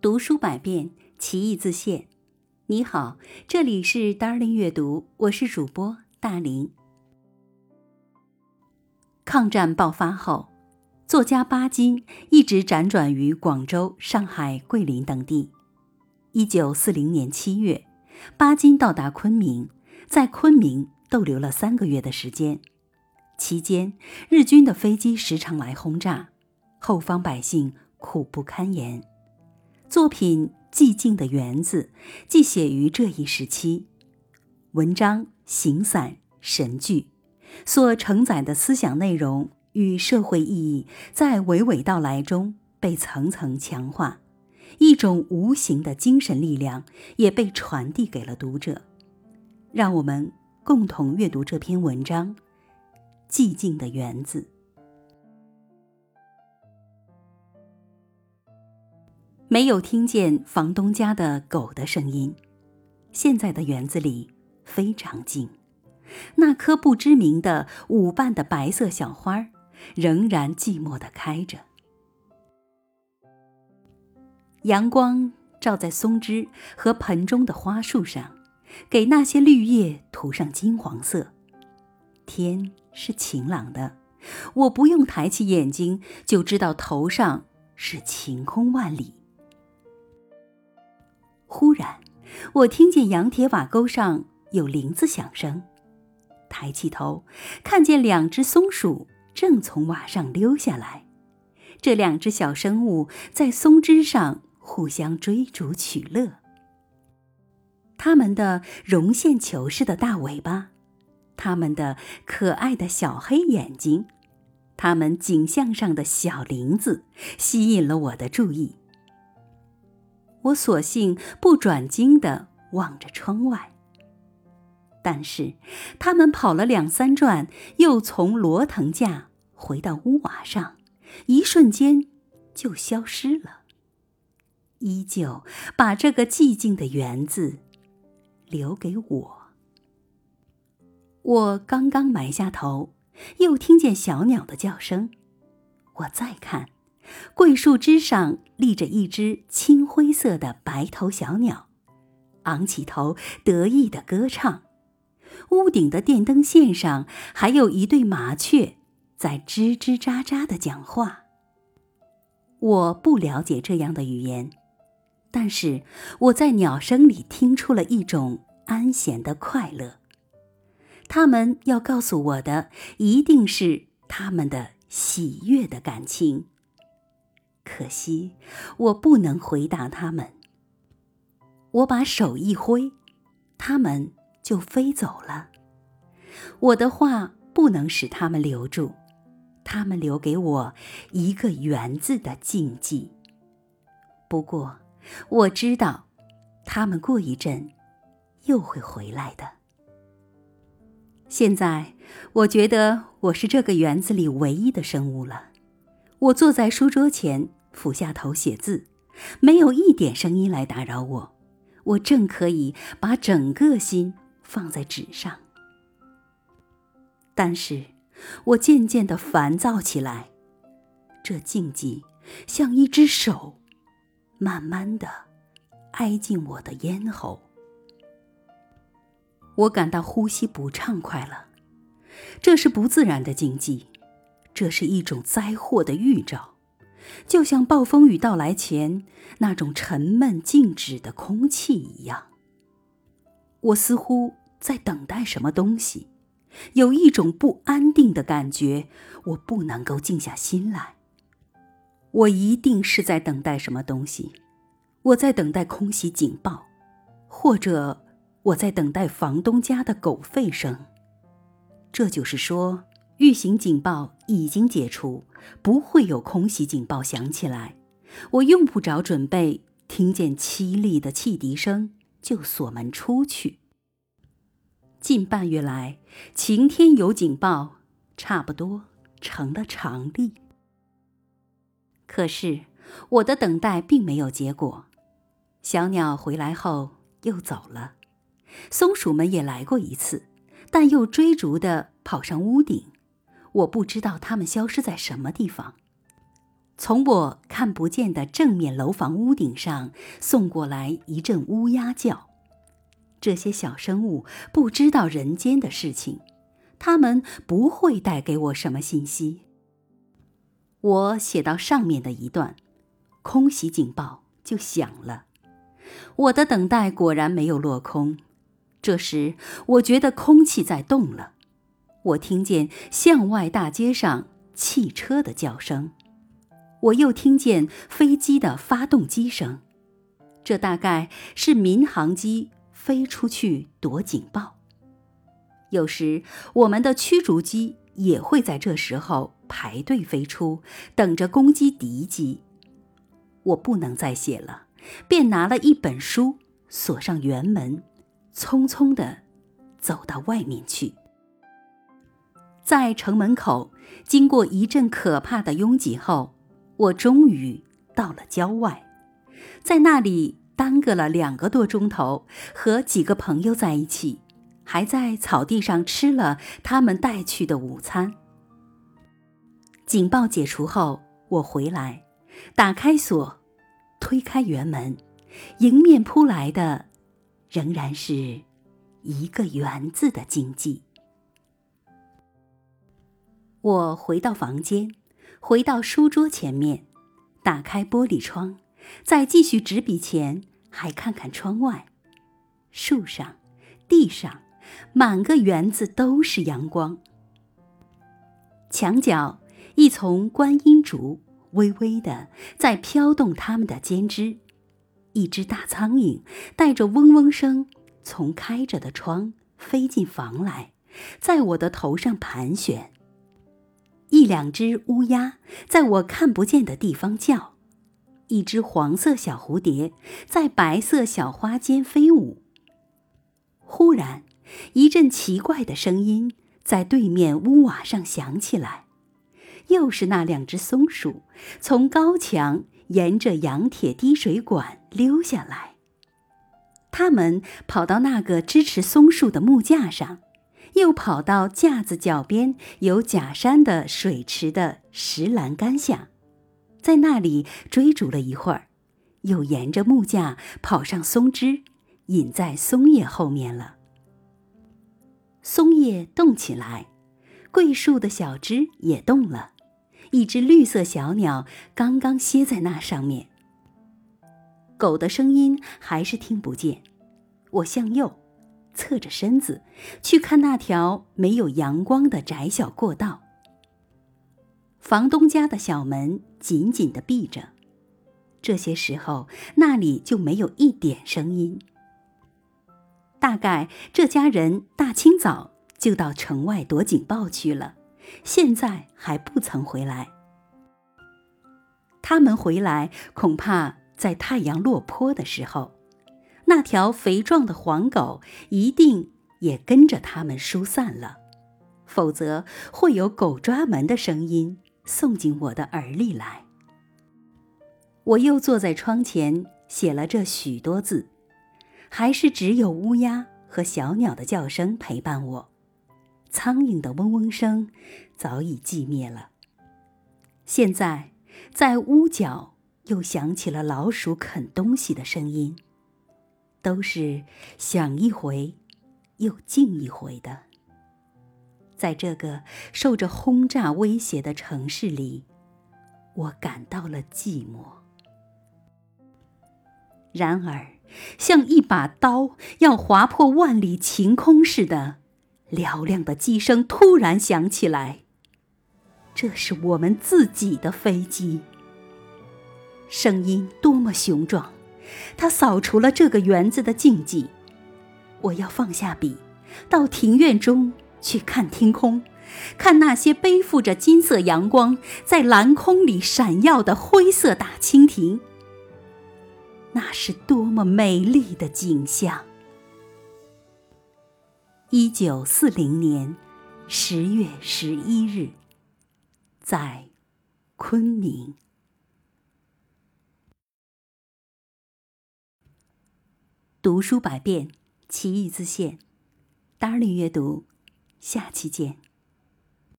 读书百遍，其义自现。你好，这里是 Darling 阅读，我是主播大林。抗战爆发后，作家巴金一直辗转于广州、上海、桂林等地。一九四零年七月，巴金到达昆明，在昆明逗留了三个月的时间。期间，日军的飞机时常来轰炸，后方百姓苦不堪言。作品《寂静的园子》既写于这一时期，文章形散神聚，所承载的思想内容与社会意义在娓娓道来中被层层强化，一种无形的精神力量也被传递给了读者。让我们共同阅读这篇文章《寂静的园子》。没有听见房东家的狗的声音。现在的园子里非常静，那棵不知名的舞瓣的白色小花仍然寂寞地开着。阳光照在松枝和盆中的花树上，给那些绿叶涂上金黄色。天是晴朗的，我不用抬起眼睛就知道头上是晴空万里。忽然，我听见羊铁瓦沟上有铃子响声，抬起头，看见两只松鼠正从瓦上溜下来。这两只小生物在松枝上互相追逐取乐。它们的绒线球似的大尾巴，它们的可爱的小黑眼睛，它们颈项上的小铃子，吸引了我的注意。我索性不转睛地望着窗外，但是他们跑了两三转，又从罗藤架回到屋瓦上，一瞬间就消失了，依旧把这个寂静的园子留给我。我刚刚埋下头，又听见小鸟的叫声，我再看。桂树枝上立着一只青灰色的白头小鸟，昂起头，得意地歌唱。屋顶的电灯线上还有一对麻雀，在吱吱喳喳地讲话。我不了解这样的语言，但是我在鸟声里听出了一种安闲的快乐。他们要告诉我的，一定是他们的喜悦的感情。可惜，我不能回答他们。我把手一挥，他们就飞走了。我的话不能使他们留住，他们留给我一个园子的禁忌。不过，我知道，他们过一阵又会回来的。现在，我觉得我是这个园子里唯一的生物了。我坐在书桌前。俯下头写字，没有一点声音来打扰我。我正可以把整个心放在纸上，但是我渐渐的烦躁起来。这静寂像一只手，慢慢的挨进我的咽喉。我感到呼吸不畅快了。这是不自然的静寂，这是一种灾祸的预兆。就像暴风雨到来前那种沉闷静止的空气一样，我似乎在等待什么东西，有一种不安定的感觉，我不能够静下心来。我一定是在等待什么东西，我在等待空袭警报，或者我在等待房东家的狗吠声。这就是说。预警警报已经解除，不会有空袭警报响起来。我用不着准备，听见凄厉的汽笛声就锁门出去。近半月来，晴天有警报，差不多成了常例。可是我的等待并没有结果。小鸟回来后又走了，松鼠们也来过一次，但又追逐的跑上屋顶。我不知道它们消失在什么地方。从我看不见的正面楼房屋顶上送过来一阵乌鸦叫。这些小生物不知道人间的事情，它们不会带给我什么信息。我写到上面的一段，空袭警报就响了。我的等待果然没有落空。这时，我觉得空气在动了。我听见巷外大街上汽车的叫声。我又听见飞机的发动机声，这大概是民航机飞出去躲警报。有时我们的驱逐机也会在这时候排队飞出，等着攻击敌机。我不能再写了，便拿了一本书，锁上园门，匆匆地走到外面去。在城门口经过一阵可怕的拥挤后。我终于到了郊外，在那里耽搁了两个多钟头，和几个朋友在一起，还在草地上吃了他们带去的午餐。警报解除后，我回来，打开锁，推开园门，迎面扑来的仍然是一个“园”字的经济。我回到房间。回到书桌前面，打开玻璃窗，再继续执笔前，还看看窗外，树上、地上，满个园子都是阳光。墙角一丛观音竹微微的在飘动它们的尖枝，一只大苍蝇带着嗡嗡声从开着的窗飞进房来，在我的头上盘旋。一两只乌鸦在我看不见的地方叫，一只黄色小蝴蝶在白色小花间飞舞。忽然，一阵奇怪的声音在对面屋瓦上响起来，又是那两只松鼠从高墙沿着羊铁滴水管溜下来。它们跑到那个支持松树的木架上。又跑到架子脚边有假山的水池的石栏杆下，在那里追逐了一会儿，又沿着木架跑上松枝，隐在松叶后面了。松叶动起来，桂树的小枝也动了，一只绿色小鸟刚刚歇在那上面。狗的声音还是听不见，我向右。侧着身子去看那条没有阳光的窄小过道。房东家的小门紧紧的闭着，这些时候那里就没有一点声音。大概这家人大清早就到城外躲警报去了，现在还不曾回来。他们回来恐怕在太阳落坡的时候。那条肥壮的黄狗一定也跟着他们疏散了，否则会有狗抓门的声音送进我的耳里来。我又坐在窗前写了这许多字，还是只有乌鸦和小鸟的叫声陪伴我，苍蝇的嗡嗡声早已寂灭了。现在，在屋角又响起了老鼠啃东西的声音。都是想一回，又静一回的。在这个受着轰炸威胁的城市里，我感到了寂寞。然而，像一把刀要划破万里晴空似的，嘹亮的机声突然响起来。这是我们自己的飞机。声音多么雄壮！他扫除了这个园子的禁忌。我要放下笔，到庭院中去看天空，看那些背负着金色阳光在蓝空里闪耀的灰色大蜻蜓。那是多么美丽的景象！一九四零年十月十一日，在昆明。读书百遍，其义自现。Darling 阅读，下期见。